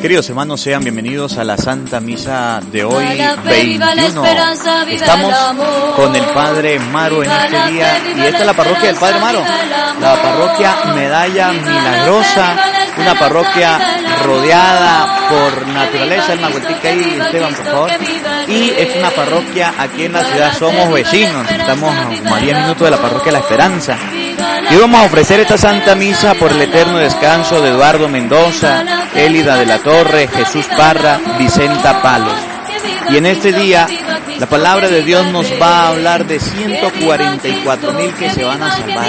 Queridos hermanos, sean bienvenidos a la Santa Misa de hoy, 21. Estamos con el Padre Maro en este día. y esta es la parroquia del Padre Maro, la parroquia Medalla Milagrosa, una parroquia rodeada por naturaleza, una vueltica ahí, Esteban, por favor. Y es una parroquia aquí en la ciudad, somos vecinos, estamos a 10 minutos de la parroquia La Esperanza. Y vamos a ofrecer esta Santa Misa por el eterno descanso de Eduardo Mendoza, Élida de la Torre, Jesús Parra, Vicenta Palos. Y en este día la palabra de Dios nos va a hablar de 144 mil que se van a salvar.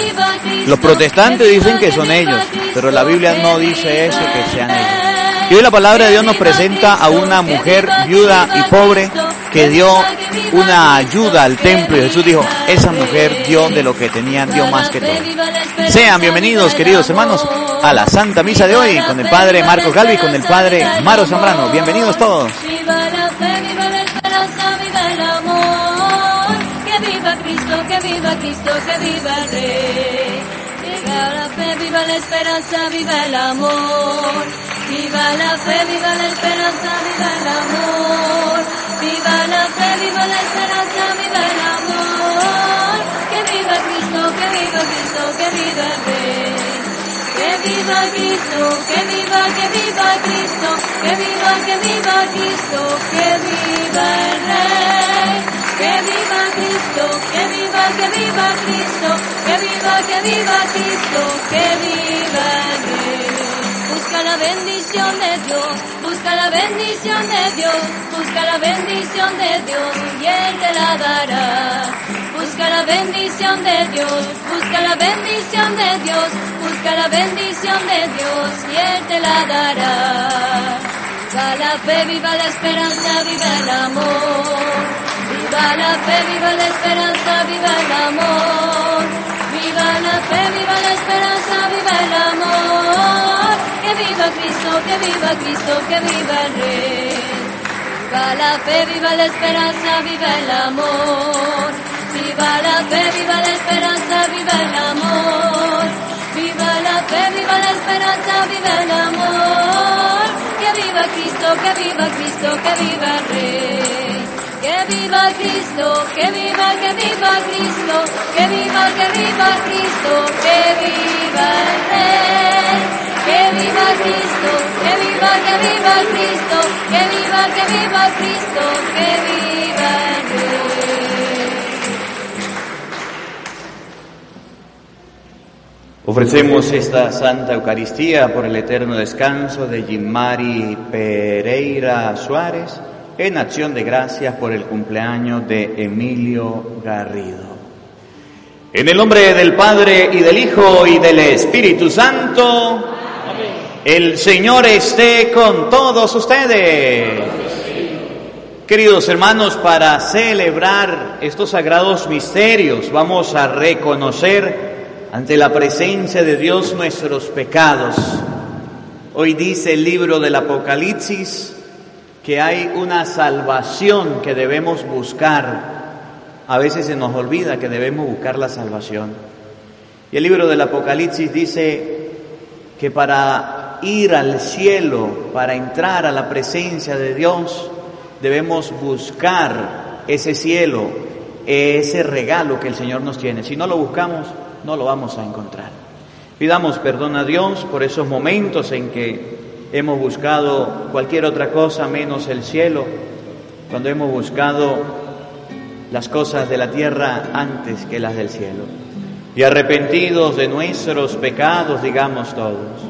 Los protestantes dicen que son ellos, pero la Biblia no dice eso, que sean ellos. Y hoy la palabra de Dios nos presenta a una mujer viuda y pobre que dio una ayuda al templo y Jesús dijo, esa mujer dio de lo que tenía, dio más que todo. Sean bienvenidos, queridos hermanos, a la Santa Misa de hoy con el Padre Marcos Galvi con el Padre Maro Zambrano. Bienvenidos todos. Cristo, que viva Rey. Viva la fe, viva la esperanza, viva el amor. Viva la fe, viva la esperanza, viva el amor. Viva la fe, viva la esperanza, viva el amor. Que viva Cristo, que viva Cristo, que viva el Rey. Que viva Cristo, que viva, que viva Cristo, que viva, que viva Cristo, que viva el Rey. Que viva Cristo, que viva, que viva Cristo, que viva, que viva Cristo, que viva el Rey. Bendición de Dios, busca la bendición de Dios, busca la bendición de Dios y Él te la dará. Busca la bendición de Dios, busca la bendición de Dios, busca la bendición de Dios y Él te la dará. Viva la fe, viva la esperanza, viva el amor. Viva la fe, viva la esperanza, viva el amor. Viva la fe, viva la esperanza, viva el amor. Viva Cristo, que viva Cristo, que viva el Rey. Viva la fe, viva la esperanza, viva el amor. Viva la fe, viva la esperanza, viva el amor. Viva la fe, viva la esperanza, viva el amor. Que viva Cristo, que viva Cristo, que viva el Rey. Que viva Cristo, que viva, que viva Cristo, que viva, que viva Cristo, que viva el Rey. Que viva Cristo, que viva, que viva Cristo, que viva, que viva Cristo, que viva. Ofrecemos esta Santa Eucaristía por el eterno descanso de Jimari Pereira Suárez en acción de gracias por el cumpleaños de Emilio Garrido. En el nombre del Padre y del Hijo y del Espíritu Santo, el Señor esté con todos ustedes. Queridos hermanos, para celebrar estos sagrados misterios vamos a reconocer ante la presencia de Dios nuestros pecados. Hoy dice el libro del Apocalipsis que hay una salvación que debemos buscar. A veces se nos olvida que debemos buscar la salvación. Y el libro del Apocalipsis dice que para ir al cielo, para entrar a la presencia de Dios, debemos buscar ese cielo, ese regalo que el Señor nos tiene. Si no lo buscamos, no lo vamos a encontrar. Pidamos perdón a Dios por esos momentos en que hemos buscado cualquier otra cosa menos el cielo, cuando hemos buscado las cosas de la tierra antes que las del cielo. Y arrepentidos de nuestros pecados, digamos todos,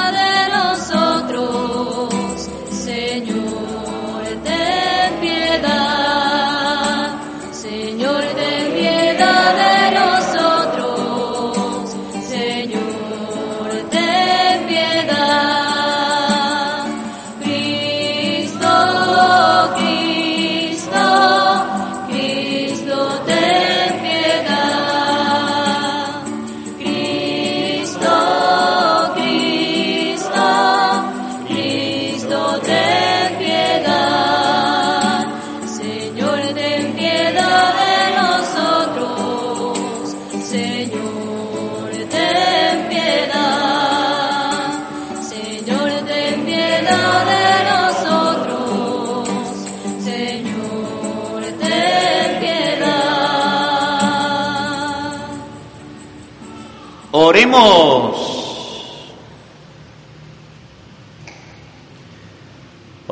Oh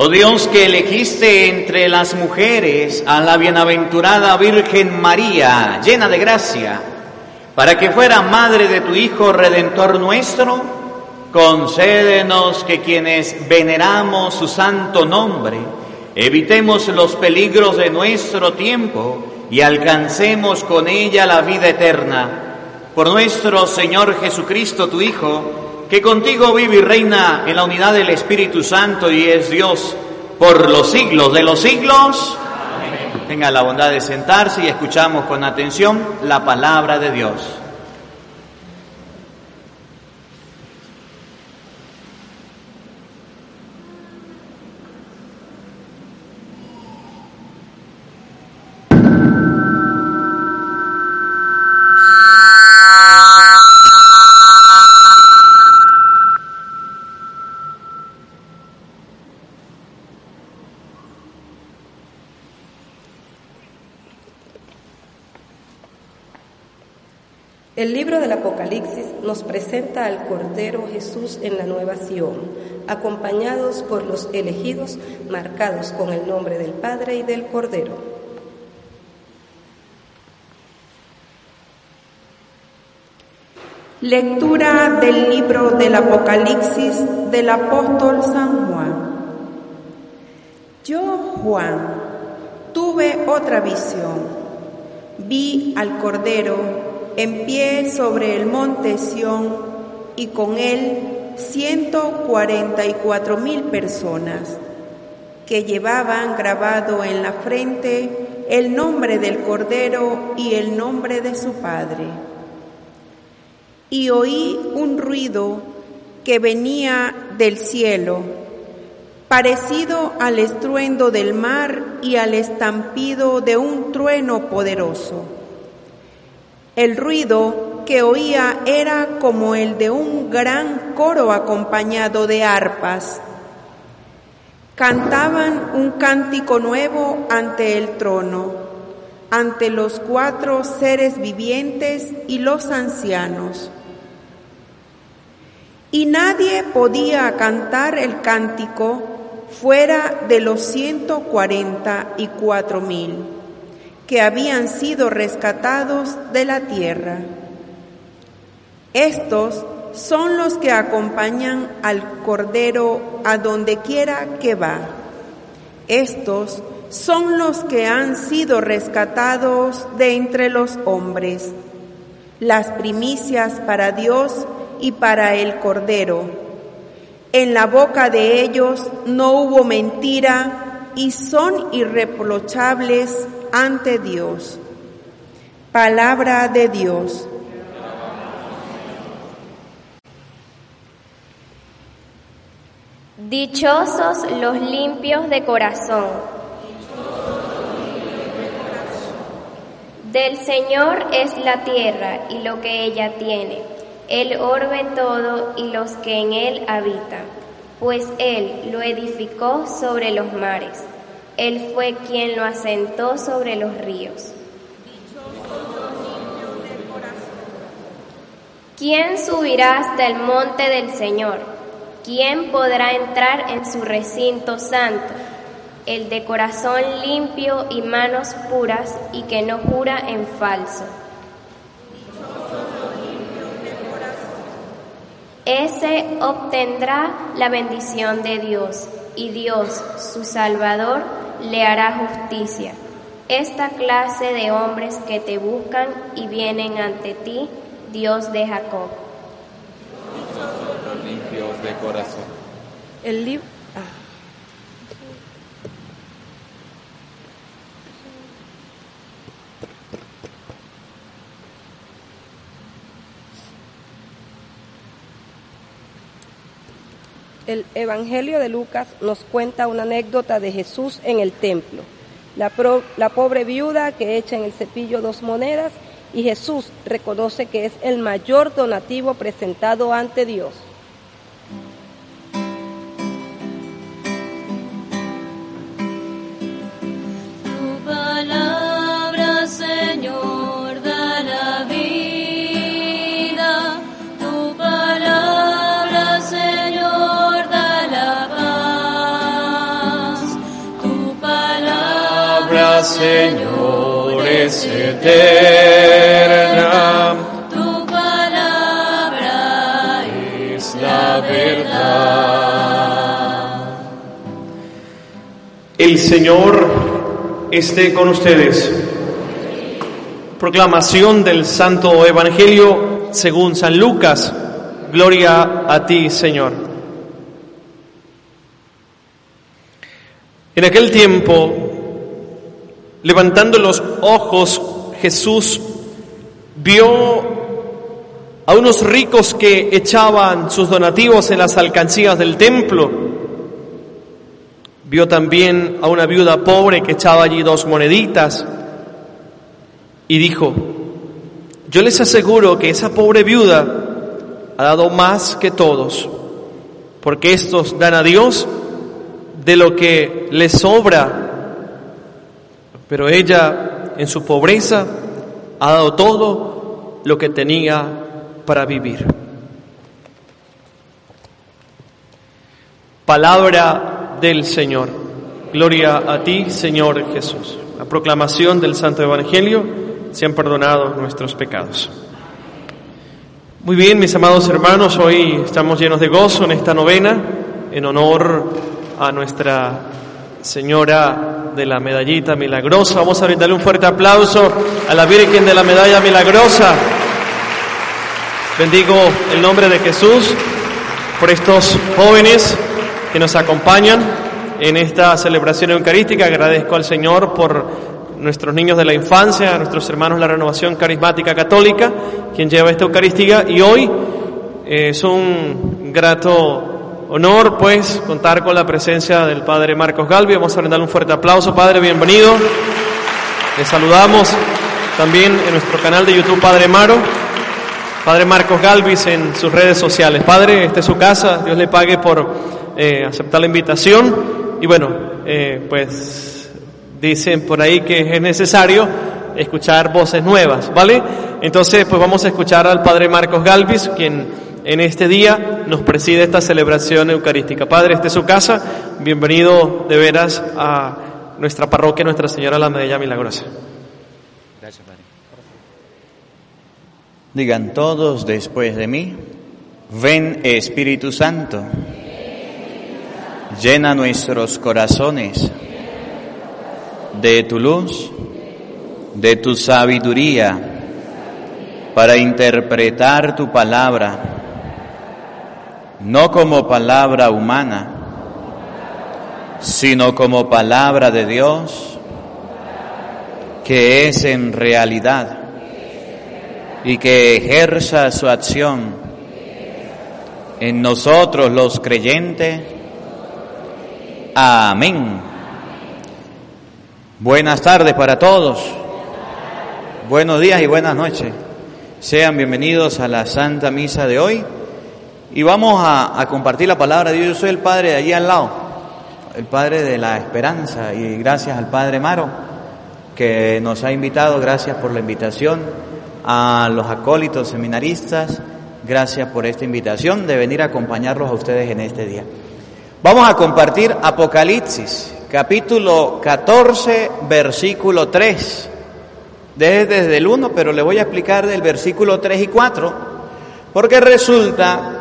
Dios que elegiste entre las mujeres a la bienaventurada Virgen María, llena de gracia, para que fuera madre de tu Hijo Redentor nuestro, concédenos que quienes veneramos su santo nombre, evitemos los peligros de nuestro tiempo y alcancemos con ella la vida eterna. Por nuestro Señor Jesucristo, tu Hijo, que contigo vive y reina en la unidad del Espíritu Santo y es Dios por los siglos de los siglos. Tenga la bondad de sentarse y escuchamos con atención la palabra de Dios. El libro del Apocalipsis nos presenta al Cordero Jesús en la Nueva Sión, acompañados por los elegidos marcados con el nombre del Padre y del Cordero. Lectura del libro del Apocalipsis del apóstol San Juan. Yo, Juan, tuve otra visión. Vi al Cordero en pie sobre el monte Sión y con él ciento cuarenta y cuatro mil personas que llevaban grabado en la frente el nombre del Cordero y el nombre de su Padre. Y oí un ruido que venía del cielo, parecido al estruendo del mar y al estampido de un trueno poderoso. El ruido que oía era como el de un gran coro acompañado de arpas. Cantaban un cántico nuevo ante el trono, ante los cuatro seres vivientes y los ancianos. Y nadie podía cantar el cántico fuera de los ciento cuarenta y cuatro mil que habían sido rescatados de la tierra. Estos son los que acompañan al Cordero a donde quiera que va. Estos son los que han sido rescatados de entre los hombres, las primicias para Dios y para el Cordero. En la boca de ellos no hubo mentira y son irreprochables ante Dios. Palabra de Dios. Dichosos los limpios de corazón. Del Señor es la tierra y lo que ella tiene, el orbe todo y los que en él habitan, pues Él lo edificó sobre los mares, Él fue quien lo asentó sobre los ríos. ¿Quién subirá hasta el monte del Señor? ¿Quién podrá entrar en su recinto santo? El de corazón limpio y manos puras y que no jura en falso. ese obtendrá la bendición de Dios y Dios, su Salvador, le hará justicia. Esta clase de hombres que te buscan y vienen ante ti, Dios de Jacob. limpios de corazón. El libro. El Evangelio de Lucas nos cuenta una anécdota de Jesús en el templo. La, pobre viuda que echa en el cepillo dos monedas y Jesús reconoce que es el mayor donativo presentado ante Dios. Señor, es eterna, Tu palabra es la verdad. El Señor esté con ustedes. Proclamación del Santo Evangelio según San Lucas. Gloria a ti, Señor. En aquel tiempo, levantando los ojos, Jesús vio a unos ricos que echaban sus donativos en las alcancías del templo. Vio también a una viuda pobre que echaba allí dos moneditas y dijo, yo les aseguro que esa pobre viuda ha dado más que todos, porque estos dan a Dios de lo que les sobra, pero ella en su pobreza ha dado todo lo que tenía para vivir. Palabra del Señor. Gloria a ti, Señor Jesús. La proclamación del Santo Evangelio, sean perdonados nuestros pecados. Muy bien, mis amados hermanos, hoy estamos llenos de gozo en esta novena en honor a nuestra Señora de la Medallita Milagrosa. Vamos a brindarle un fuerte aplauso a la Virgen de la Medalla Milagrosa. Bendigo el nombre de Jesús por estos jóvenes que nos acompañan en esta celebración eucarística. Agradezco al Señor por nuestros niños de la infancia, a nuestros hermanos de la Renovación Carismática Católica, quien lleva esta Eucaristía. Y hoy eh, es un grato honor, pues, contar con la presencia del Padre Marcos Galvi. Vamos a brindarle un fuerte aplauso, Padre, bienvenido. Le saludamos también en nuestro canal de YouTube, Padre Maro. Padre Marcos Galvis en sus redes sociales. Padre, esta es su casa, Dios le pague por eh, aceptar la invitación. Y bueno, eh, pues dicen por ahí que es necesario escuchar voces nuevas, ¿vale? Entonces, pues vamos a escuchar al Padre Marcos Galvis, quien en este día nos preside esta celebración eucarística. Padre, esta es su casa, bienvenido de veras a nuestra parroquia, Nuestra Señora la Medalla Milagrosa. Gracias, Padre. Digan todos después de mí, ven Espíritu Santo, llena nuestros corazones de tu luz, de tu sabiduría, para interpretar tu palabra, no como palabra humana, sino como palabra de Dios, que es en realidad y que ejerza su acción en nosotros los creyentes. Amén. Buenas tardes para todos. Buenos días y buenas noches. Sean bienvenidos a la Santa Misa de hoy. Y vamos a, compartir la palabra de Dios. Yo soy el Padre de allí al lado, el Padre de la Esperanza. Y gracias al Padre Maro que nos ha invitado. Gracias por la invitación a los acólitos seminaristas, gracias por esta invitación de venir a acompañarlos a ustedes en este día. Vamos a compartir Apocalipsis, capítulo 14, versículo 3. Desde, desde el 1, pero le voy a explicar del versículo 3 y 4, porque resulta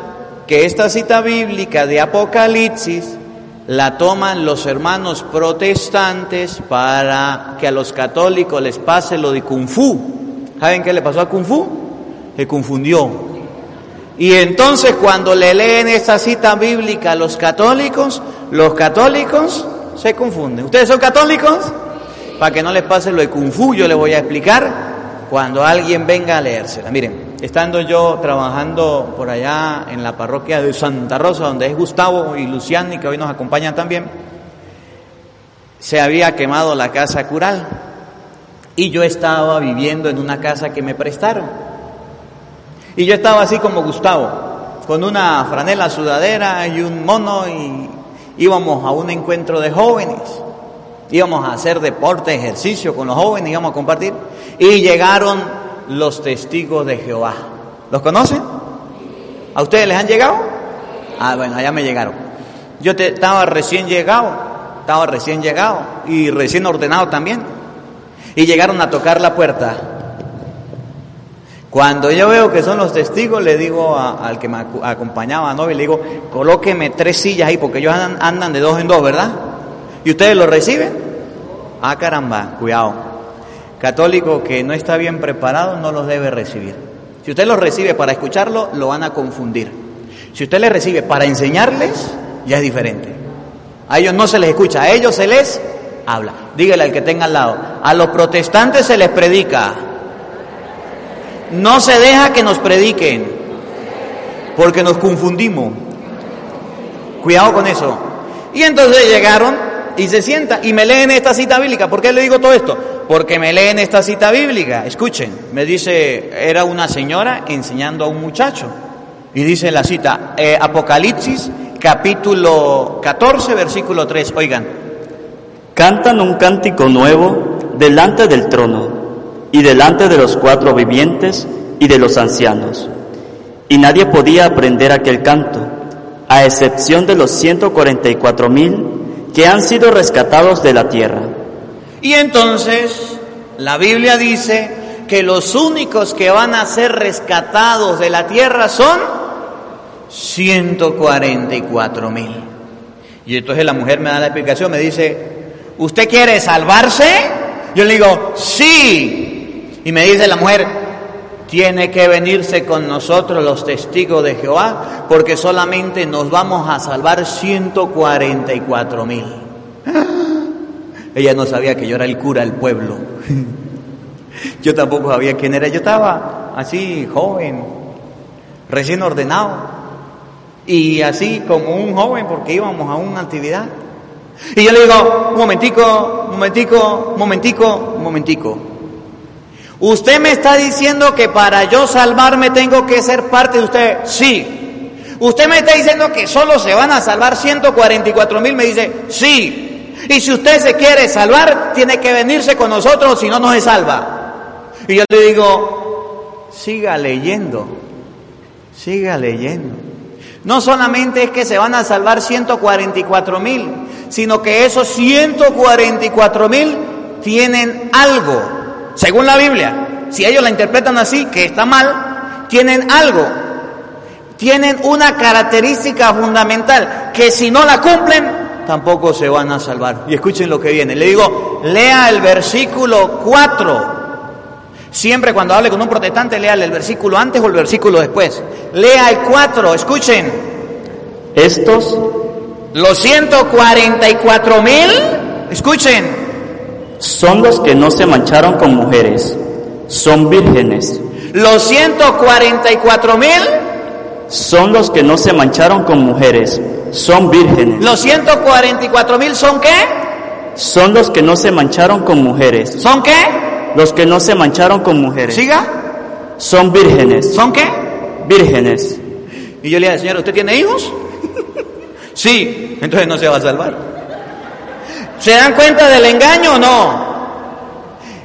que esta cita bíblica de Apocalipsis la toman los hermanos protestantes para que a los católicos les pase lo de Kung Fu. ¿Saben qué le pasó a Kung Fu? Se confundió. Y entonces cuando le leen esta cita bíblica a los católicos, los católicos se confunden. ¿Ustedes son católicos? Para que no les pase lo de Kung Fu, yo les voy a explicar cuando alguien venga a leérsela. Miren, estando yo trabajando por allá en la parroquia de Santa Rosa, donde es Gustavo y Luciani, que hoy nos acompañan también, se había quemado la casa cural y yo estaba viviendo en una casa que me prestaron. Y yo estaba así como Gustavo, con una franela sudadera y un mono y íbamos a un encuentro de jóvenes. Íbamos a hacer deporte, ejercicio con los jóvenes, íbamos a compartir. Y llegaron los testigos de Jehová. ¿Los conocen? ¿A ustedes les han llegado? Ah, bueno, allá me llegaron. Yo te, estaba recién llegado, estaba recién llegado y recién ordenado también. Y llegaron a tocar la puerta. Cuando yo veo que son los testigos, le digo al que me acompañaba a novia, le digo, colóqueme tres sillas ahí, porque ellos andan, andan de dos en dos, ¿verdad? ¿Y ustedes lo reciben? Ah, caramba, cuidado católico que no está bien preparado no los debe recibir. Si usted los recibe para escucharlo, lo van a confundir. Si usted les recibe para enseñarles, ya es diferente. A ellos no se les escucha, a ellos se les habla. Dígale al que tenga al lado, a los protestantes se les predica. No se deja que nos prediquen, porque nos confundimos. Cuidado con eso. Y entonces llegaron y se sienta y me leen esta cita bíblica. ¿Por qué le digo todo esto? Porque me leen esta cita bíblica. Escuchen, me dice, era una señora enseñando a un muchacho. Y dice la cita, eh, Apocalipsis capítulo 14, versículo 3. Oigan. Cantan un cántico nuevo delante del trono y delante de los cuatro vivientes y de los ancianos. Y nadie podía aprender aquel canto, a excepción de los 144 mil que han sido rescatados de la tierra. Y entonces la Biblia dice que los únicos que van a ser rescatados de la tierra son 144 mil. Y entonces la mujer me da la explicación, me dice, ¿usted quiere salvarse? Yo le digo, sí. Y me dice la mujer, tiene que venirse con nosotros los testigos de Jehová, porque solamente nos vamos a salvar 144 mil. Ella no sabía que yo era el cura del pueblo. Yo tampoco sabía quién era. Yo estaba así, joven, recién ordenado. Y así como un joven porque íbamos a una actividad. Y yo le digo, un momentico, un momentico, un momentico, un momentico. Usted me está diciendo que para yo salvarme tengo que ser parte de usted. Sí. Usted me está diciendo que solo se van a salvar 144 mil. Me dice, sí. Y si usted se quiere salvar, tiene que venirse con nosotros, si no, no se salva. Y yo le digo, siga leyendo, siga leyendo. No solamente es que se van a salvar 144 mil, sino que esos 144 mil tienen algo, según la Biblia. Si ellos la interpretan así, que está mal, tienen algo. Tienen una característica fundamental, que si no la cumplen, tampoco se van a salvar. Y escuchen lo que viene. Le digo, lea el versículo 4. Siempre cuando hable con un protestante, lea el versículo antes o el versículo después. Lea el 4, escuchen. Estos, los 144 mil, escuchen. Son los que no se mancharon con mujeres, son vírgenes. Los 144 mil son los que no se mancharon con mujeres, son vírgenes. ¿Los 144 mil son qué? Son los que no se mancharon con mujeres. ¿Son qué? Los que no se mancharon con mujeres. ¿Siga? Son vírgenes. ¿Son qué? Vírgenes. Y yo le dije, Señor, ¿usted tiene hijos? sí, entonces no se va a salvar. ¿Se dan cuenta del engaño o no?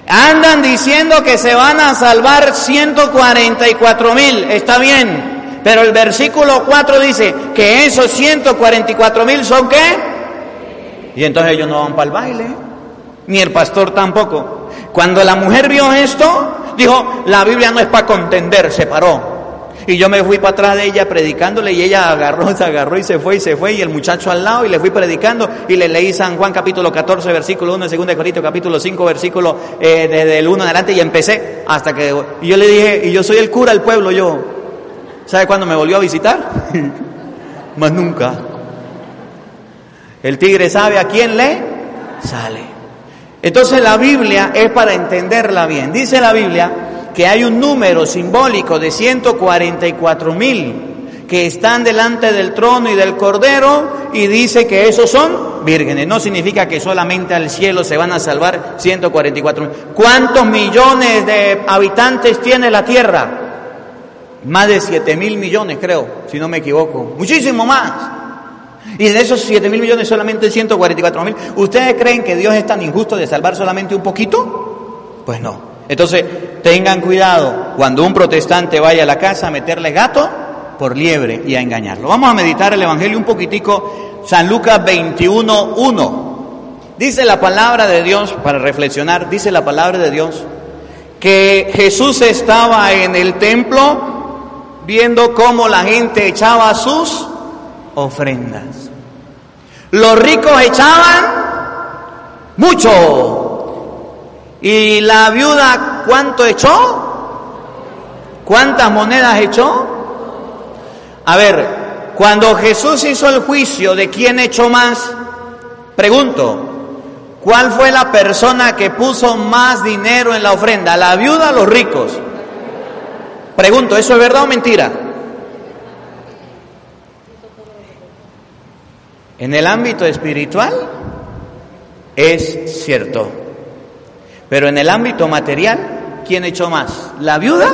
Andan diciendo que se van a salvar 144 mil. Está bien. Pero el versículo 4 dice que esos 144 mil son qué? Y entonces ellos no van para el baile, ni el pastor tampoco. Cuando la mujer vio esto, dijo, la Biblia no es para contender, se paró. Y yo me fui para atrás de ella predicándole y ella agarró, se agarró y se fue y se fue y el muchacho al lado y le fui predicando y le leí San Juan capítulo 14 versículo 1, 2 Corintios capítulo 5 versículo eh, desde el 1 en adelante y empecé hasta que... Y yo le dije, y yo soy el cura del pueblo, yo. ¿Sabe cuándo me volvió a visitar? Más nunca. El tigre sabe a quién le sale. Entonces la Biblia es para entenderla bien. Dice la Biblia que hay un número simbólico de 144 mil que están delante del trono y del cordero y dice que esos son vírgenes. No significa que solamente al cielo se van a salvar 144 mil. ¿Cuántos millones de habitantes tiene la tierra? Más de 7 mil millones creo, si no me equivoco. Muchísimo más. Y de esos 7 mil millones solamente 144 mil. ¿Ustedes creen que Dios es tan injusto de salvar solamente un poquito? Pues no. Entonces, tengan cuidado cuando un protestante vaya a la casa a meterle gato por liebre y a engañarlo. Vamos a meditar el Evangelio un poquitico, San Lucas 21, 1. Dice la palabra de Dios, para reflexionar, dice la palabra de Dios, que Jesús estaba en el templo viendo cómo la gente echaba sus ofrendas. Los ricos echaban mucho, ¿Y la viuda cuánto echó? ¿Cuántas monedas echó? A ver, cuando Jesús hizo el juicio de quién echó más, pregunto, ¿cuál fue la persona que puso más dinero en la ofrenda? ¿La viuda o los ricos? Pregunto, ¿eso es verdad o mentira? En el ámbito espiritual es cierto. Pero en el ámbito material, ¿quién echó más? ¿La viuda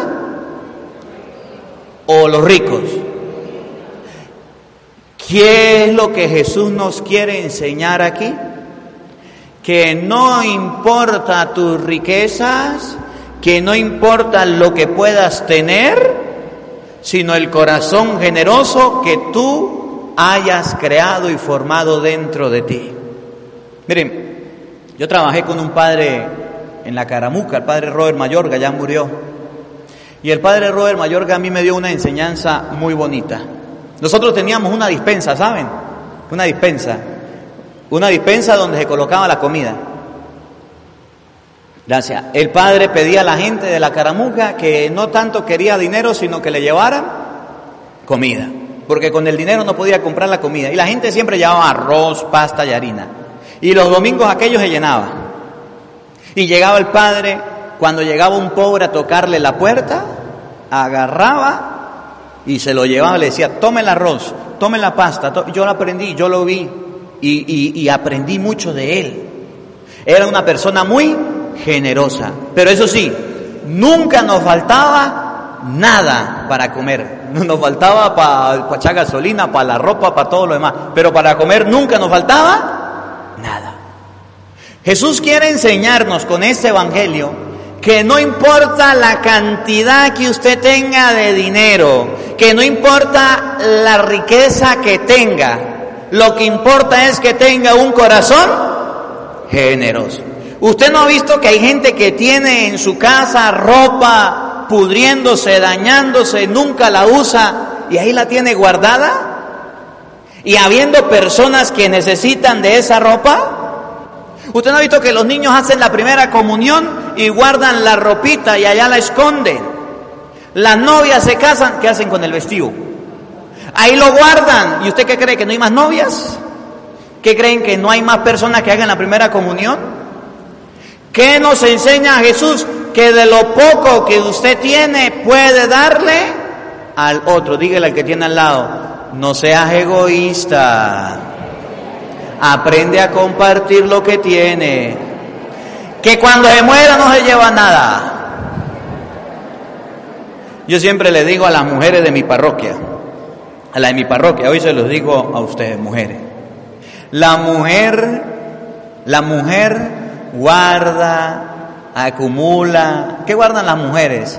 o los ricos? ¿Qué es lo que Jesús nos quiere enseñar aquí? Que no importa tus riquezas, que no importa lo que puedas tener, sino el corazón generoso que tú hayas creado y formado dentro de ti. Miren, yo trabajé con un padre en la Caramuca, el padre Robert Mayorga ya murió. Y el padre Robert Mayorga a mí me dio una enseñanza muy bonita. Nosotros teníamos una dispensa, ¿saben? Una dispensa. Una dispensa donde se colocaba la comida. Gracias. El padre pedía a la gente de la Caramuca que no tanto quería dinero, sino que le llevaran comida. Porque con el dinero no podía comprar la comida. Y la gente siempre llevaba arroz, pasta y harina. Y los domingos aquellos se llenaba. Y llegaba el padre, cuando llegaba un pobre a tocarle la puerta, agarraba y se lo llevaba, le decía, tome el arroz, tome la pasta. Yo lo aprendí, yo lo vi y, y aprendí mucho de él. Era una persona muy generosa, pero eso sí, nunca nos faltaba nada para comer. Nos faltaba para pa echar gasolina, para la ropa, para todo lo demás, pero para comer nunca nos faltaba nada. Jesús quiere enseñarnos con este Evangelio que no importa la cantidad que usted tenga de dinero, que no importa la riqueza que tenga, lo que importa es que tenga un corazón generoso. ¿Usted no ha visto que hay gente que tiene en su casa ropa pudriéndose, dañándose, nunca la usa y ahí la tiene guardada? Y habiendo personas que necesitan de esa ropa, Usted no ha visto que los niños hacen la primera comunión y guardan la ropita y allá la esconden. Las novias se casan, ¿qué hacen con el vestido? Ahí lo guardan. ¿Y usted qué cree? ¿Que no hay más novias? ¿Qué creen? ¿Que no hay más personas que hagan la primera comunión? ¿Qué nos enseña Jesús? Que de lo poco que usted tiene puede darle al otro. Dígale al que tiene al lado, no seas egoísta aprende a compartir lo que tiene. Que cuando se muera no se lleva nada. Yo siempre le digo a las mujeres de mi parroquia, a la de mi parroquia, hoy se los digo a ustedes, mujeres. La mujer, la mujer guarda, acumula. ¿Qué guardan las mujeres?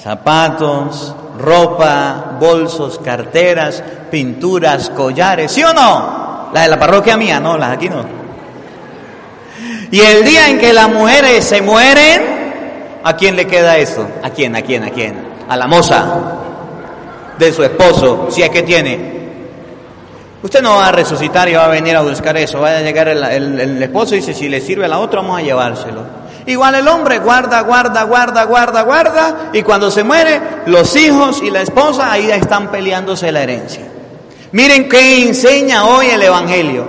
Zapatos, ropa, bolsos, carteras, pinturas, collares, ¿sí o no? La de la parroquia mía, no, las aquí no. Y el día en que las mujeres se mueren, ¿a quién le queda eso? ¿A quién? ¿A quién? ¿A quién? A la moza. de su esposo, si es que tiene. Usted no va a resucitar y va a venir a buscar eso. Va a llegar el, el- esposo y dice, si le sirve a la otra, vamos a llevárselo. Igual el hombre guarda, guarda, guarda, guarda, guarda. Y cuando se muere, los hijos y la esposa ahí están peleándose la herencia. Miren qué enseña hoy el Evangelio.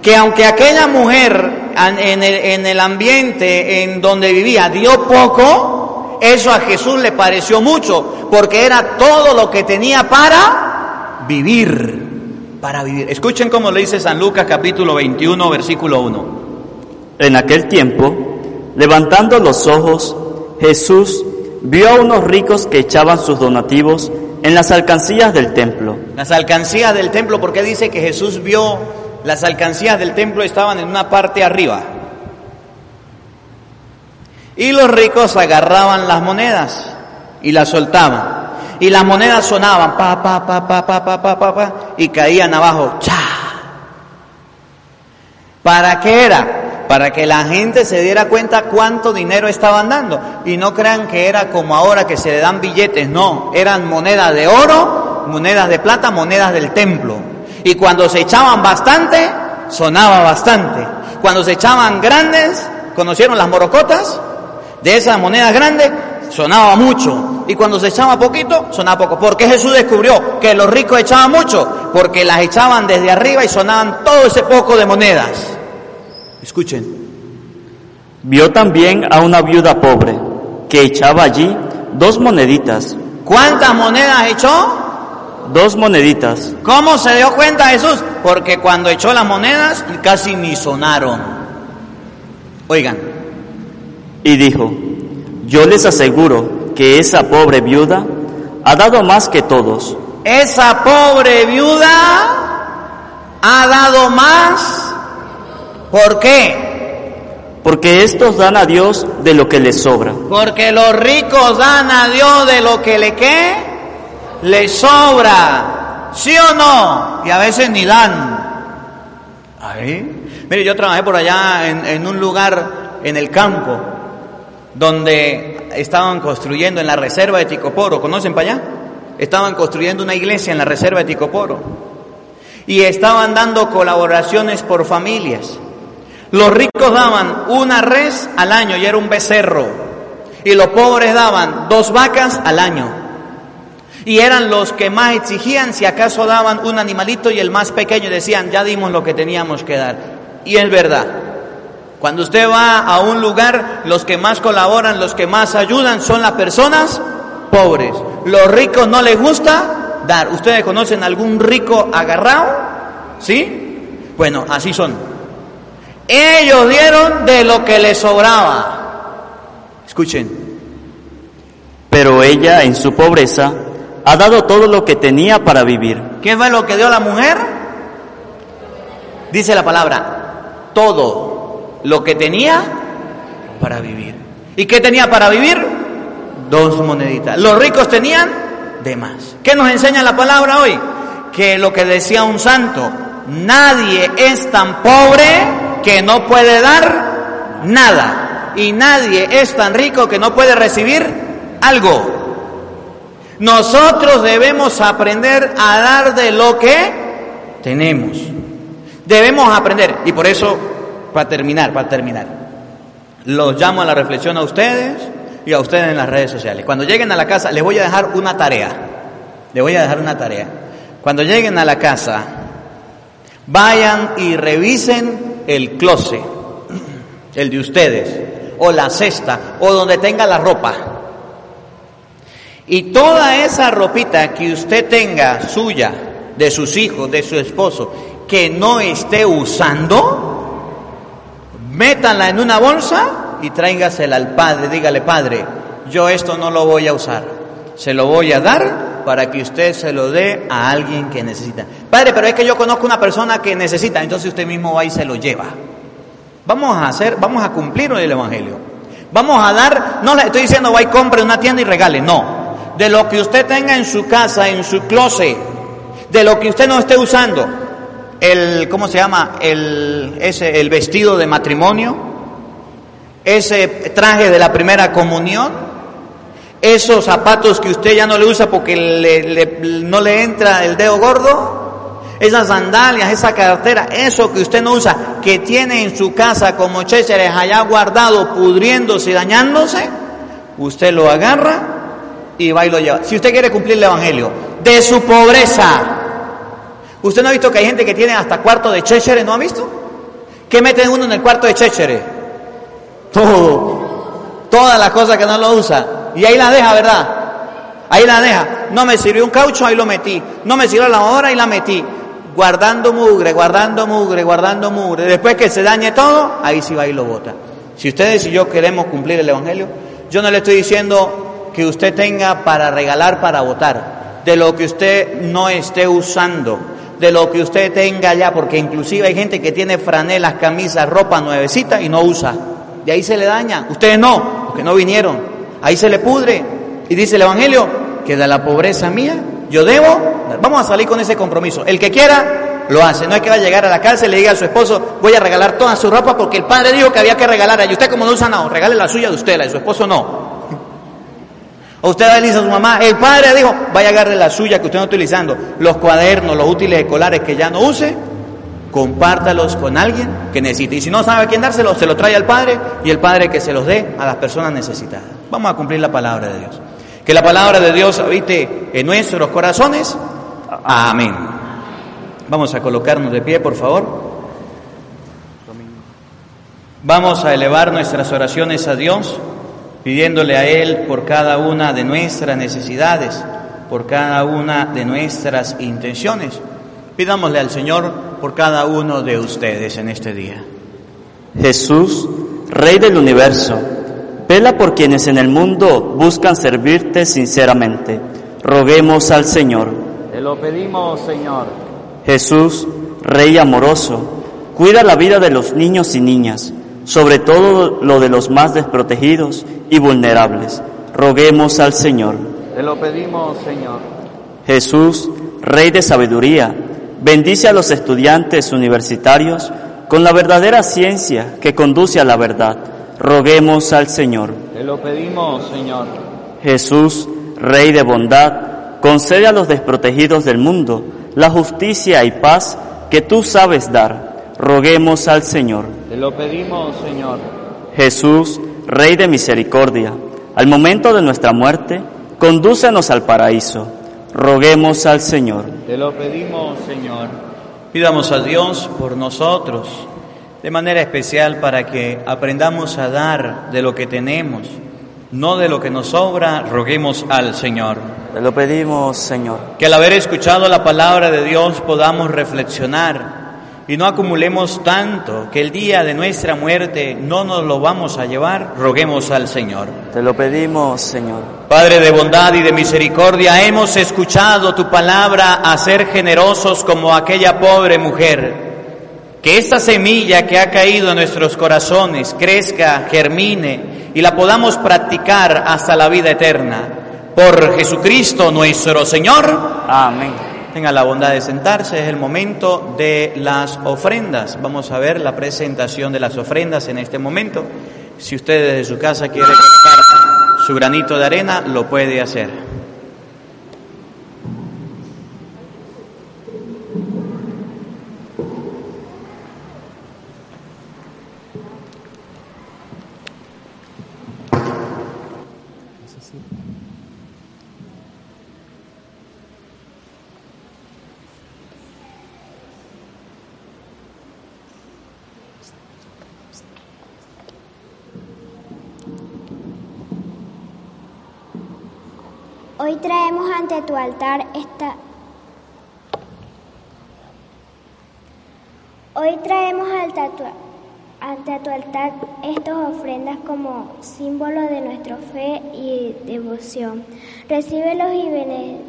Que aunque aquella mujer en el, en el ambiente en donde vivía dio poco, eso a Jesús le pareció mucho, porque era todo lo que tenía para vivir. Para vivir. Escuchen cómo le dice San Lucas capítulo 21, versículo 1. En aquel tiempo, levantando los ojos, Jesús vio a unos ricos que echaban sus donativos en las alcancías del templo. Las alcancías del templo, porque dice que Jesús vio las alcancías del templo estaban en una parte arriba. Y los ricos agarraban las monedas y las soltaban. Y las monedas sonaban pa pa pa pa pa pa pa pa, pa, y caían abajo. ¡Cha! ¿Para qué era? Para que la gente se diera cuenta cuánto dinero estaban dando. Y no crean que era como ahora que se le dan billetes, no, eran monedas de oro, monedas de plata, monedas del templo. Y cuando se echaban bastante, sonaba bastante. Cuando se echaban grandes, ¿conocieron las morocotas? De esas monedas grandes, sonaba mucho. Y cuando se echaba poquito, sonaba poco. Porque Jesús descubrió que los ricos echaban mucho, porque las echaban desde arriba y sonaban todo ese poco de monedas. Escuchen. Vio también a una viuda pobre que echaba allí dos moneditas, ¿Cuántas monedas echó? dos moneditas. ¿Cómo se dio cuenta Jesús? Porque cuando echó las monedas casi ni sonaron. Oigan, Y dijo, yo les aseguro que esa pobre viuda ha dado más que todos, esa pobre viuda ha dado más. ¿Por qué? porque estos dan a Dios de lo que les sobra. Porque los ricos dan a Dios de lo que le qué, le sobra. ¿Sí o no? Y a veces ni dan. Ahí. Mire, yo trabajé por allá en, en un lugar en el campo donde estaban construyendo en la reserva de Ticoporo. ¿Conocen para allá? Estaban construyendo una iglesia en la reserva de Ticoporo. Y estaban dando colaboraciones por familias. Los ricos daban una res al año y era un becerro. Y los pobres daban dos vacas al año. Y eran los que más exigían si acaso daban un animalito y el más pequeño decían, ya dimos lo que teníamos que dar. Y es verdad. Cuando usted va a un lugar, los que más colaboran, los que más ayudan son las personas pobres. Los ricos no les gusta dar. ¿Ustedes conocen algún rico agarrado? ¿Sí? Bueno, así son. Ellos dieron de lo que les sobraba. Escuchen, Pero ella en su pobreza ha dado todo lo que tenía para vivir. ¿qué fue lo que dio la mujer? Dice la palabra, todo lo que tenía para vivir. ¿Y qué tenía para vivir? Dos moneditas. Los ricos tenían de más. ¿Qué nos enseña la palabra hoy? Que lo que decía un santo, nadie es tan pobre que no puede dar nada. Y nadie es tan rico que no puede recibir algo. Nosotros debemos aprender a dar de lo que tenemos. Debemos aprender. Y por eso, para terminar, para terminar, los llamo a la reflexión a ustedes y a ustedes en las redes sociales. Cuando lleguen a la casa, les voy a dejar una tarea. Les voy a dejar una tarea. Cuando lleguen a la casa, vayan y revisen el closet, el de ustedes, o la cesta, o donde tenga la ropa. Y toda esa ropita que usted tenga suya, de sus hijos, de su esposo, que no esté usando, métanla en una bolsa y tráigasela al padre. Dígale, padre, yo esto no lo voy a usar. Se lo voy a dar para que usted se lo dé a alguien que necesita. Padre, pero es que yo conozco una persona que necesita, entonces usted mismo va y se lo lleva. Vamos a hacer, vamos a cumplir el Evangelio. Vamos a dar, no le estoy diciendo va y compre una tienda y regale, no. De lo que usted tenga en su casa, en su closet, de lo que usted no esté usando, el, ¿cómo se llama? El, ese, el vestido de matrimonio, ese traje de la primera comunión, Esos zapatos que usted ya no le usa porque le- no le entra el dedo gordo, esas sandalias, esa cartera, eso que usted no usa, que tiene en su casa como chécheres allá guardado, pudriéndose y dañándose, usted lo agarra y va y lo lleva. Si usted quiere cumplir el Evangelio, de su pobreza. ¿Usted no ha visto que hay gente que tiene hasta cuarto de chécheres? ¿No ha visto? ¿Qué mete uno en el cuarto de chécheres? Todo. Todas las cosas que no lo usa. Y ahí la deja, ¿verdad? Ahí la deja. No me sirvió un caucho, ahí lo metí. No me sirvió la lavadora, ahí la metí. Guardando mugre, guardando mugre, guardando mugre. Después que se dañe todo, ahí sí va y lo bota. Si ustedes y yo queremos cumplir el Evangelio, yo no le estoy diciendo que usted tenga para regalar, para votar. De lo que usted no esté usando. De lo que usted tenga ya, porque inclusive hay gente que tiene franelas, camisas, ropa nuevecita y no usa. Y ahí se le daña. Ustedes no, porque no vinieron. Ahí se le pudre. Y dice el Evangelio que de la pobreza mía yo debo. Vamos a salir con ese compromiso. El que quiera, lo hace. No es que va a llegar a la cárcel y le diga a su esposo, voy a regalar toda su ropa porque el padre dijo que había que regalar. Y usted como no usa nada, regale la suya de usted, la de su esposo no. O usted a decir a su mamá, el padre dijo, vaya a agarre la suya que usted está utilizando. Los cuadernos, los útiles escolares que ya no use, compártalos con alguien que necesite. Y si no sabe a quién dárselo, se lo trae al Padre y el Padre que se los dé a las personas necesitadas. Vamos a cumplir la palabra de Dios. Que la palabra de Dios habite en nuestros corazones. Amén. Vamos a colocarnos de pie, por favor. Vamos a elevar nuestras oraciones a Dios, pidiéndole a Él por cada una de nuestras necesidades, por cada una de nuestras intenciones. Pidámosle al Señor por cada uno de ustedes en este día. Jesús, Rey del universo, vela por quienes en el mundo buscan servirte sinceramente. Roguemos al Señor. Te lo pedimos, Señor. Jesús, Rey amoroso, cuida la vida de los niños y niñas, sobre todo lo de los más desprotegidos y vulnerables. Roguemos al Señor. Te lo pedimos, Señor. Jesús, Rey de sabiduría, bendice a los estudiantes universitarios con la verdadera ciencia que conduce a la verdad. Roguemos al Señor. Te lo pedimos, Señor. Jesús, Rey de bondad, concede a los desprotegidos del mundo la justicia y paz que tú sabes dar. Roguemos al Señor. Te lo pedimos, Señor. Jesús, Rey de misericordia, al momento de nuestra muerte, condúcenos al paraíso. Roguemos al Señor. Te lo pedimos, Señor. Pidamos a Dios por nosotros, de manera especial para que aprendamos a dar de lo que tenemos, no de lo que nos sobra, roguemos al Señor. Te lo pedimos, Señor. Que al haber escuchado la palabra de Dios podamos reflexionar y no acumulemos tanto que el día de nuestra muerte no nos lo vamos a llevar, roguemos al Señor. Te lo pedimos, Señor. Padre de bondad y de misericordia, hemos escuchado tu palabra a ser generosos como aquella pobre mujer. Que esta semilla que ha caído en nuestros corazones crezca, germine y la podamos practicar hasta la vida eterna. Por Jesucristo nuestro Señor. Amén. Tenga la bondad de sentarse, es el momento de las ofrendas. Vamos a ver la presentación de las ofrendas en este momento. Si usted desde su casa quiere colocar su granito de arena, lo puede hacer. Hoy traemos ante tu altar esta Hoy traemos ante tu, altar estas ofrendas como símbolo de nuestra fe y devoción. Recíbelos y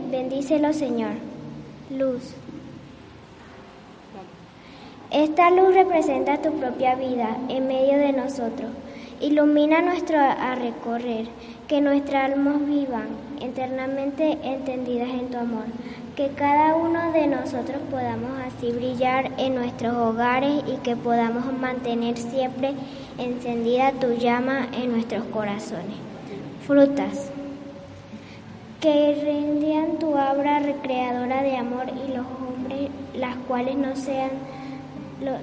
bendícelos, Señor. Luz. Esta luz representa tu propia vida en medio de nosotros. Ilumina nuestro a recorrer, que nuestras almas vivan eternamente entendidas en tu amor. Que cada uno de nosotros podamos así brillar en nuestros hogares y que podamos mantener siempre encendida tu llama en nuestros corazones. Frutas. que rendían tu obra recreadora de amor y los hombres, las cuales no sean lo-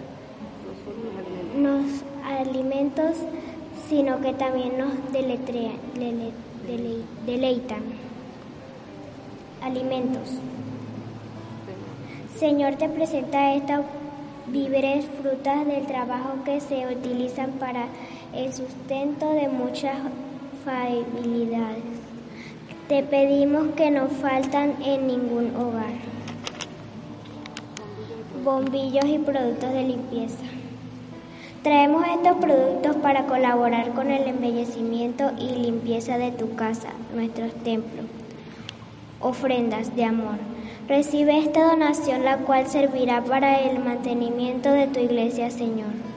los alimentos, sino que también nos deleitan. Alimentos. Señor, te presenta estas víveres frutas del trabajo que se utilizan para el sustento de muchas familias. Te pedimos que no faltan en ningún hogar. Bombillos y productos de limpieza. Traemos estos productos para colaborar con el embellecimiento y limpieza de tu casa, nuestros templos. Ofrendas de amor. Recibe esta donación la cual servirá para el mantenimiento de tu iglesia, Señor.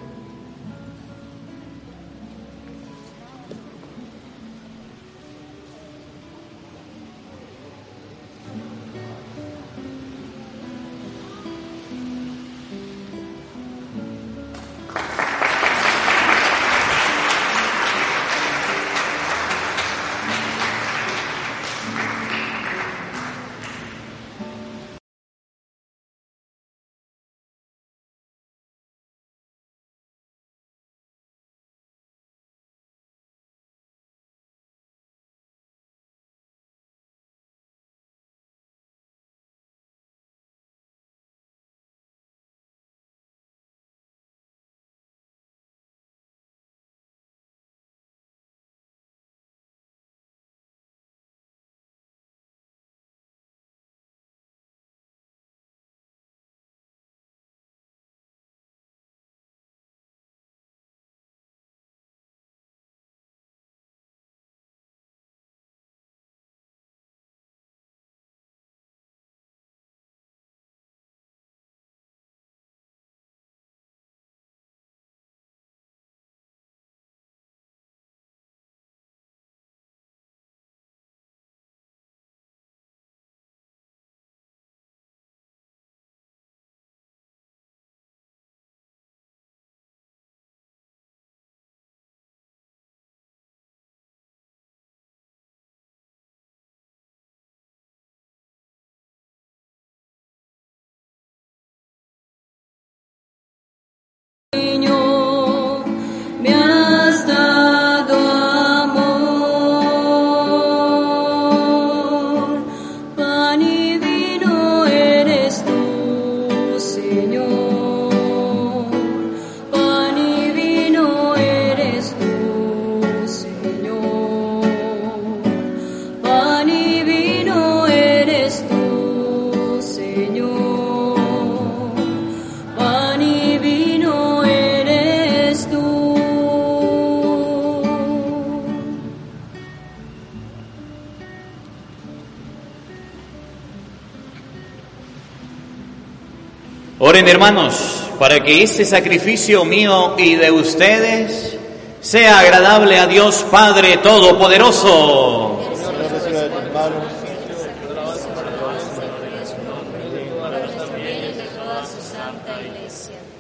Hermanos, para que este sacrificio mío y de ustedes sea agradable a Dios Padre Todopoderoso.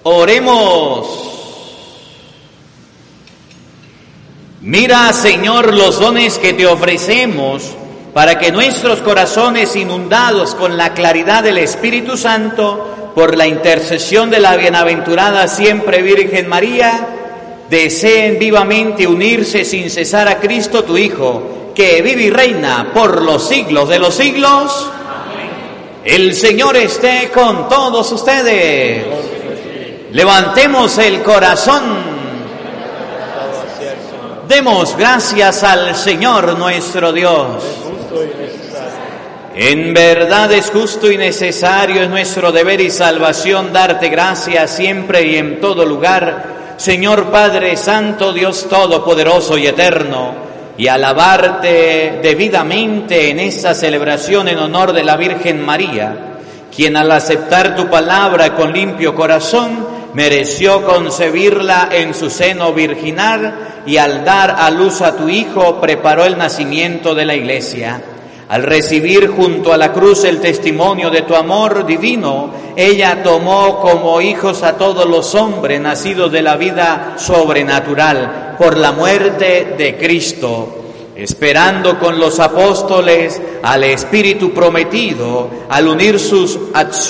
Oremos. Mira, Señor, los dones que te ofrecemos para que nuestros corazones inundados con la claridad del Espíritu Santo, por la intercesión de la bienaventurada siempre Virgen María, deseen vivamente unirse sin cesar a Cristo tu Hijo, que vive y reina por los siglos de los siglos. El Señor esté con todos ustedes. Levantemos el corazón. Demos gracias al Señor nuestro Dios. En verdad es justo y necesario, es nuestro deber y salvación darte gracias siempre y en todo lugar, Señor Padre Santo, Dios Todopoderoso y Eterno, y alabarte debidamente en esta celebración en honor de la Virgen María, quien al aceptar tu palabra con limpio corazón, mereció concebirla en su seno virginal y al dar a luz a tu Hijo preparó el nacimiento de la Iglesia. Al recibir junto a la cruz el testimonio de tu amor divino, ella tomó como hijos a todos los hombres nacidos de la vida sobrenatural por la muerte de Cristo. esperando con los apóstoles al Espíritu prometido, al unir sus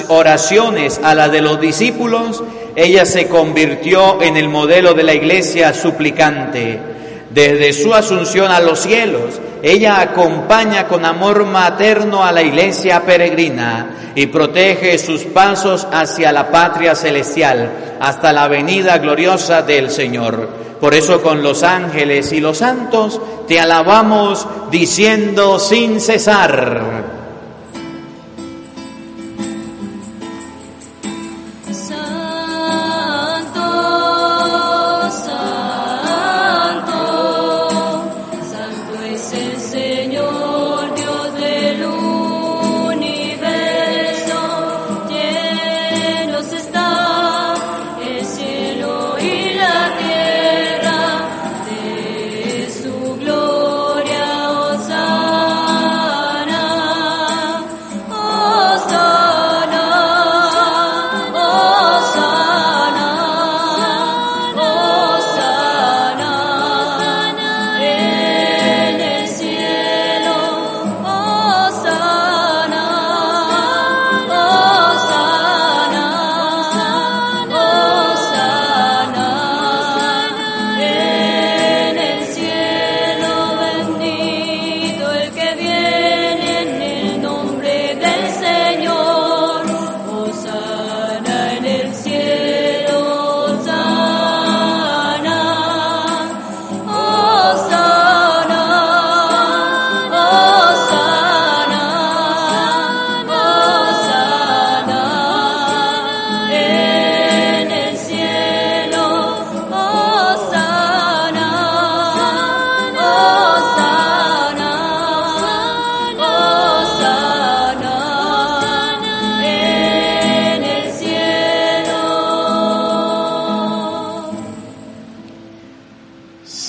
oraciones a la de los discípulos, ella se convirtió en el modelo de la iglesia suplicante. Desde su asunción a los cielos, ella acompaña con amor materno a la iglesia peregrina y protege sus pasos hacia la patria celestial, hasta la venida gloriosa del Señor. Por eso con los ángeles y los santos te alabamos diciendo sin cesar.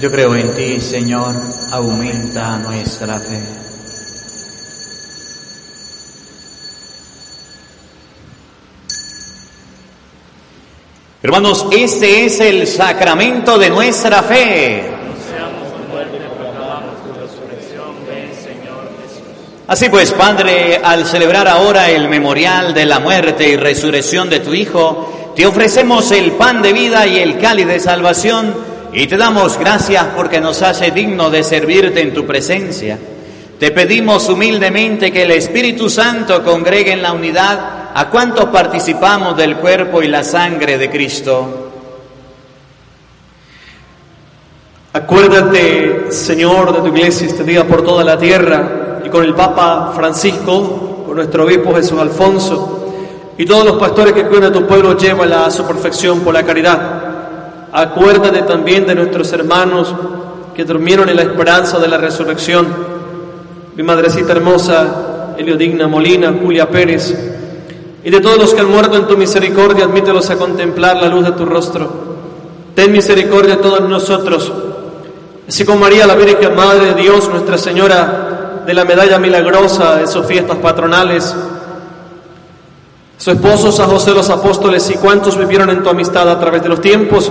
yo creo en ti, Señor, aumenta nuestra fe. Hermanos, este es el sacramento de nuestra fe. Así pues, Padre, al celebrar ahora el memorial de la muerte y resurrección de tu Hijo, te ofrecemos el pan de vida y el cáliz de salvación y te damos gracias porque nos hace digno de servirte en tu presencia. Te pedimos humildemente que el Espíritu Santo congregue en la unidad a cuantos participamos del cuerpo y la sangre de Cristo. Acuérdate, Señor, de tu iglesia día por toda la tierra y con el Papa Francisco, con nuestro obispo Jesús Alfonso y todos los pastores que cuidan a tu pueblo, llévala a su perfección por la caridad. Acuérdate también de nuestros hermanos que durmieron en la esperanza de la resurrección. Mi madrecita hermosa, Eliodigna Molina, Julia Pérez, y de todos los que han muerto en tu misericordia, admítelos a contemplar la luz de tu rostro. Ten misericordia de todos nosotros, así como María, la Virgen Madre de Dios, Nuestra Señora de la medalla milagrosa de sus fiestas patronales, Su esposo San José los Apóstoles y cuantos vivieron en tu amistad a través de los tiempos,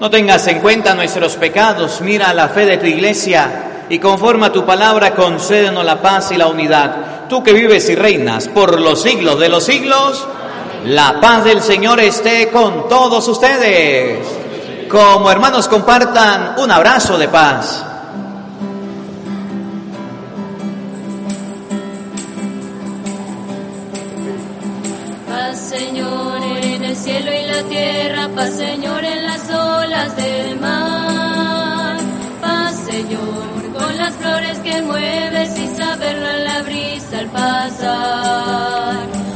No tengas en cuenta nuestros pecados, mira la fe de tu iglesia y conforma tu palabra, concédenos la paz y la unidad. Tú que vives y reinas por los siglos de los siglos, la paz del Señor esté con todos ustedes. Como hermanos compartan un abrazo de. Paz al pasar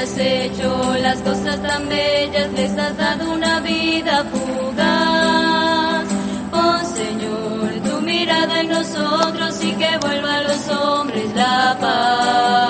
has hecho las cosas tan bellas, les has dado una vida fugaz. Oh Señor, tu mirada en nosotros y que vuelva a los hombres la paz.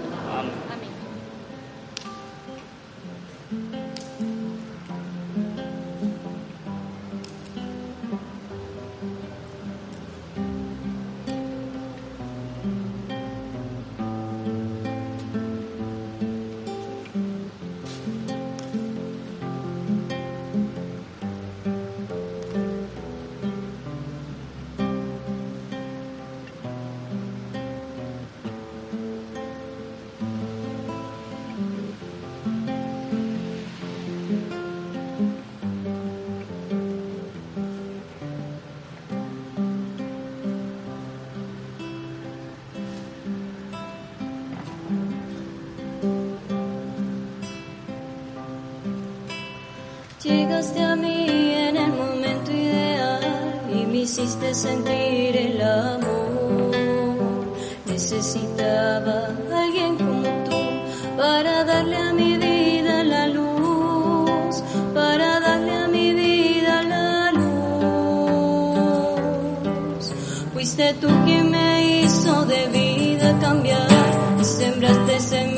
Tú quien me hizo de vida cambiar. Y sembraste en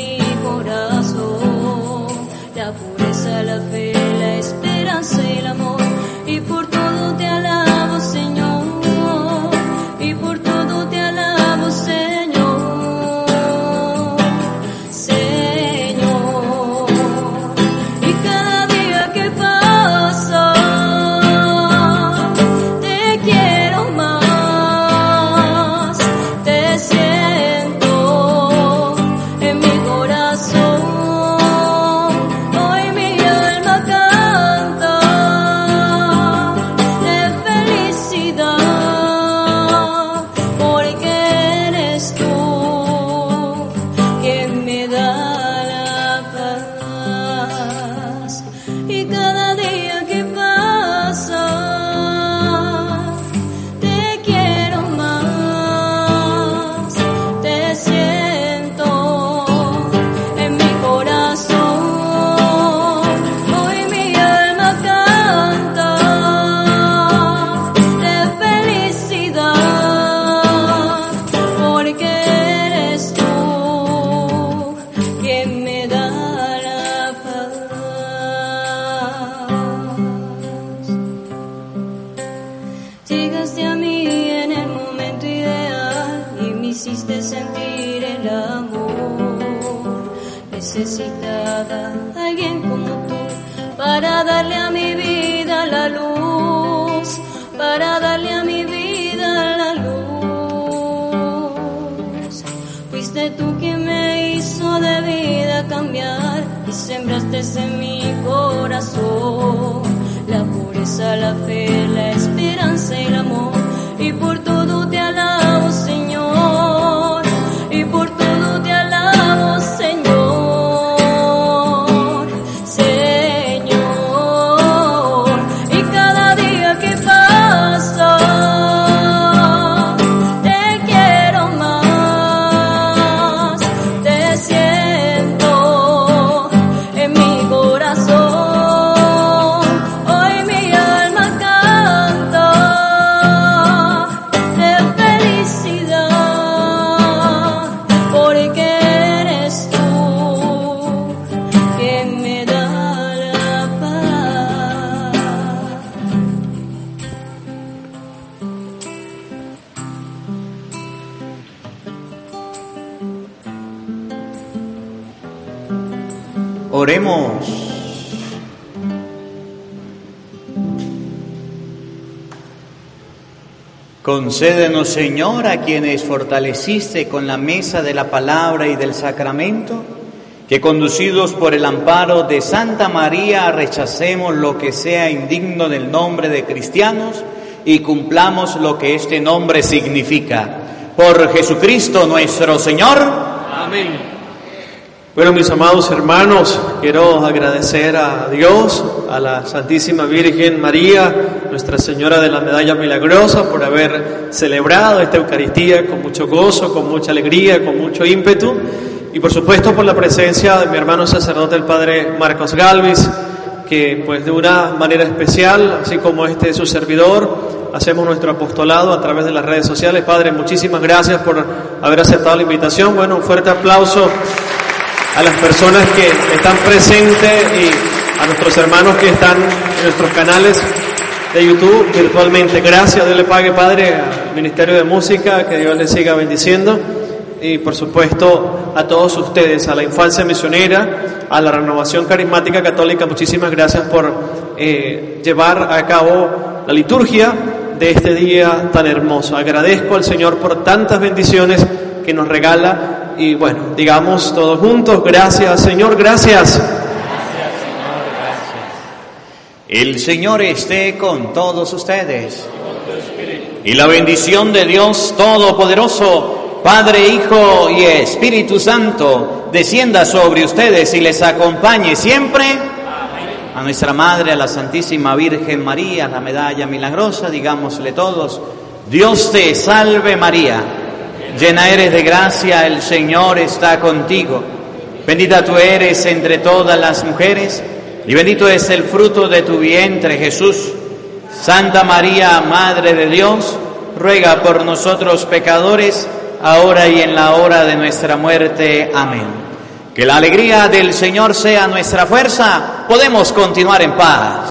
mi vida la luz. Fuiste tú quien me hizo de vida cambiar y sembraste en mi corazón la pureza, la fe, la esperanza y el amor. Y por todo Concédenos, Señor, a quienes fortaleciste con la mesa de la palabra y del sacramento, que conducidos por el amparo de Santa María rechacemos lo que sea indigno del nombre de cristianos y cumplamos lo que este nombre significa. Por Jesucristo nuestro Señor. Amén. Bueno, mis amados hermanos, quiero agradecer a Dios, a la Santísima Virgen María, Nuestra Señora de la Medalla Milagrosa, por haber celebrado esta Eucaristía con mucho gozo, con mucha alegría, con mucho ímpetu, y por supuesto por la presencia de mi hermano sacerdote, el Padre Marcos Galvis, que pues de una manera especial, así como este su servidor, hacemos nuestro apostolado a través de las redes sociales. Padre, muchísimas gracias por haber aceptado la invitación. Bueno, un fuerte aplauso a las personas que están presentes y a nuestros hermanos que están en nuestros canales de YouTube virtualmente. Gracias, Dios le pague, Padre, al Ministerio de Música, que Dios le siga bendiciendo. Y por supuesto a todos ustedes, a la infancia misionera, a la renovación carismática católica, muchísimas gracias por eh, llevar a cabo la liturgia de este día tan hermoso. Agradezco al Señor por tantas bendiciones que nos regala y bueno, digamos todos juntos, gracias Señor, gracias. El Señor esté con todos ustedes. Y la bendición de Dios Todopoderoso, Padre, Hijo y Espíritu Santo, descienda sobre ustedes y les acompañe siempre. A nuestra Madre, a la Santísima Virgen María, la medalla milagrosa, digámosle todos, Dios te salve María, llena eres de gracia, el Señor está contigo. Bendita tú eres entre todas las mujeres y bendito es el fruto de tu vientre, Jesús. Santa María, Madre de Dios, ruega por nosotros pecadores, ahora y en la hora de nuestra muerte. Amén. Que la alegría del Señor sea nuestra fuerza, podemos continuar en paz.